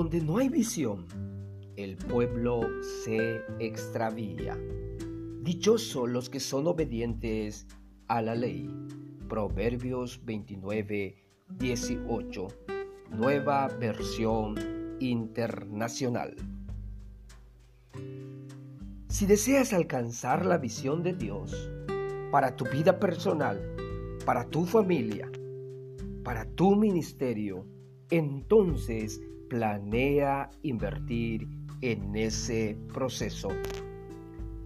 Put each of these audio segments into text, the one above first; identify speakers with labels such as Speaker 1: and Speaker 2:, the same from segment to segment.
Speaker 1: Donde no hay visión, el pueblo se extravía. Dichosos los que son obedientes a la ley. Proverbios 29, 18. Nueva versión internacional. Si deseas alcanzar la visión de Dios para tu vida personal, para tu familia, para tu ministerio, entonces planea invertir en ese proceso.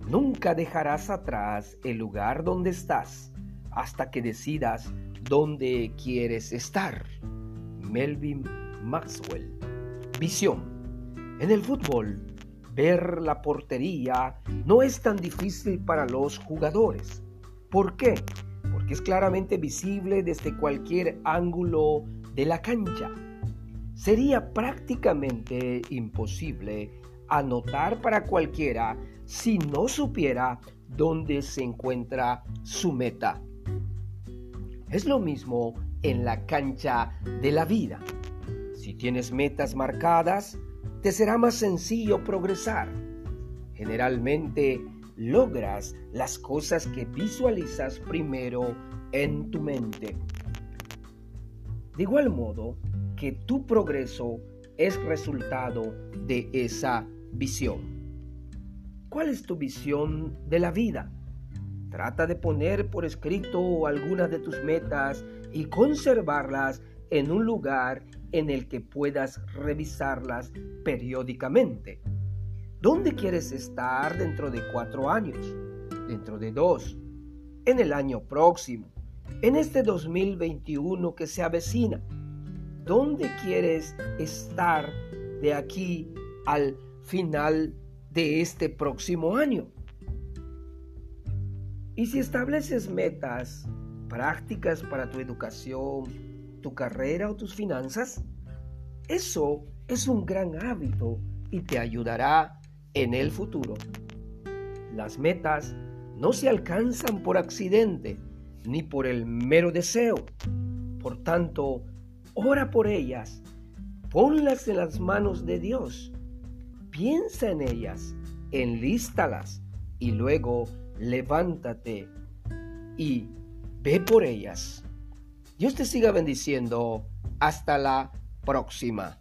Speaker 1: Nunca dejarás atrás el lugar donde estás hasta que decidas dónde quieres estar. Melvin Maxwell. Visión. En el fútbol, ver la portería no es tan difícil para los jugadores. ¿Por qué? Porque es claramente visible desde cualquier ángulo de la cancha sería prácticamente imposible anotar para cualquiera si no supiera dónde se encuentra su meta. Es lo mismo en la cancha de la vida. Si tienes metas marcadas, te será más sencillo progresar. Generalmente logras las cosas que visualizas primero en tu mente. De igual modo, tu progreso es resultado de esa visión. ¿Cuál es tu visión de la vida? Trata de poner por escrito algunas de tus metas y conservarlas en un lugar en el que puedas revisarlas periódicamente. ¿Dónde quieres estar dentro de cuatro años? ¿Dentro de dos? ¿En el año próximo? ¿En este 2021 que se avecina? ¿Dónde quieres estar de aquí al final de este próximo año? Y si estableces metas prácticas para tu educación, tu carrera o tus finanzas, eso es un gran hábito y te ayudará en el futuro. Las metas no se alcanzan por accidente ni por el mero deseo. Por tanto, Ora por ellas. Ponlas en las manos de Dios. Piensa en ellas. Enlístalas. Y luego levántate y ve por ellas. Dios te siga bendiciendo. Hasta la próxima.